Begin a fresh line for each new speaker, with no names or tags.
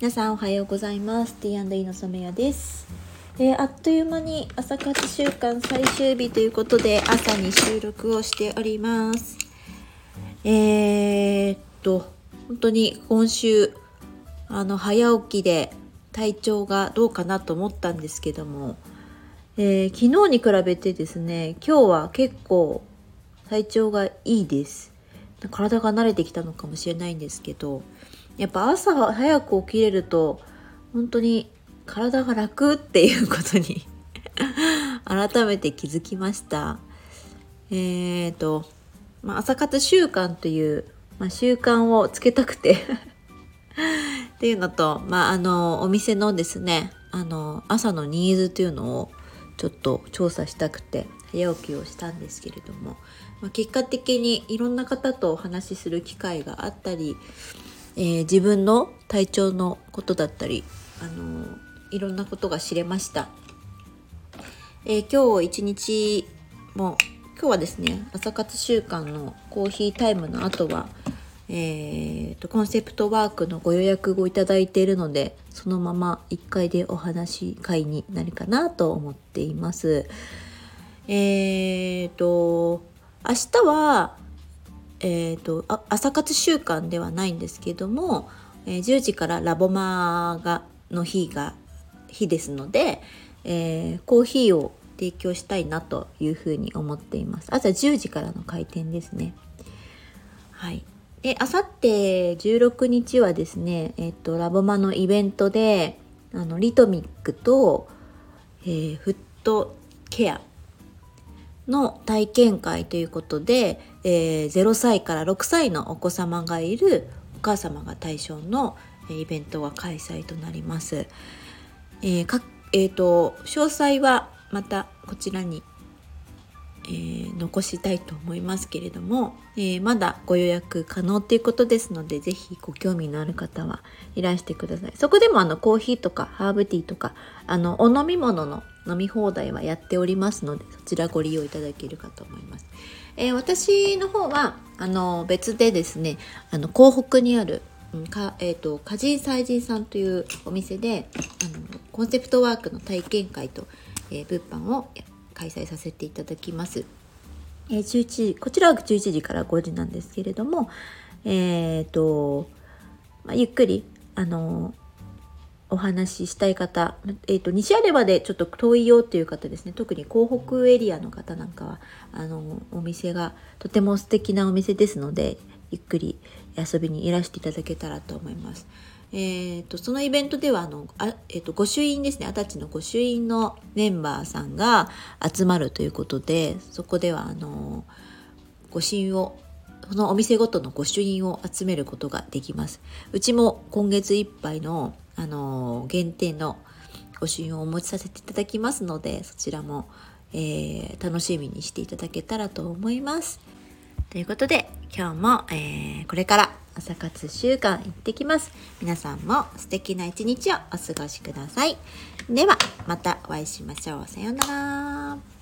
皆さんおはようございます。T&E の染谷です、えー、あっという間に朝活週間最終日ということで朝に収録をしております。えー、っと本当に今週あの早起きで体調がどうかなと思ったんですけども、えー、昨日に比べてですね今日は結構体調がいいです。体が慣れてきたのかもしれないんですけどやっぱ朝早く起きれると本当に体が楽っていうことに 改めて気づきました。えっ、ー、と、まあ、朝活習慣という、まあ、習慣をつけたくて っていうのと、まあ、あのお店のですねあの朝のニーズというのをちょっと調査したくて早起きをしたんですけれども、まあ、結果的にいろんな方とお話しする機会があったりえー、自分の体調のことだったり、あのー、いろんなことが知れました。え、今日一日も今日はですね朝活習慣のコーヒータイムの後は、えーと、コンセプトワークのご予約をいただいているのでそのまま1回でお話会になるかなと思っています。えーと明日はえーと、朝活習慣ではないんですけども、えー、10時からラボマがの日が日ですので、えー、コーヒーを提供したいなというふうに思っています。朝10時からの開店ですね。はい。であさって16日はですね、えっ、ー、とラボマのイベントであのリトミックと、えー、フットケアの体験会ということで、えー、0歳から6歳のお子様がいるお母様が対象のイベントが開催となります。えーかえーと、詳細はまたこちらに、えー、残したいと思いますけれども、えー、まだご予約可能っていうことですので是非ご興味のある方はいらしてください。そこでもあのコーヒーとかハーブティーとかあのお飲み物の飲み放題はやっておりますのでそちらご利用いただけるかと思います。えー、私の方はあの別でですねあの港北にあるかえーと、歌人祭人さんというお店であのコンセプトワークの体験会と、えー、物販を開催させていただきます。えー、11時こちらは11時から5時なんですけれども、えーとまあ、ゆっくりあのお話ししたい方、えーと、西アレバでちょっと遠いよっていう方ですね特に港北エリアの方なんかはあのお店がとても素敵なお店ですのでゆっくり遊びにいらしていただけたらと思います。えーと、そのイベントではあのあ、えーと、御朱印ですね二十歳の御朱印のメンバーさんが集まるということでそこではあの御朱印をそのお店ごとの御朱印を集めることができます。うちも今月いっぱいのあの限定のご朱印をお持ちさせていただきますのでそちらも、えー、楽しみにしていただけたらと思います。ということで今日も、えー、これから朝活習慣行ってきます。皆さんも素敵な一日をお過ごしください。ではまたお会いしましょう。さようなら。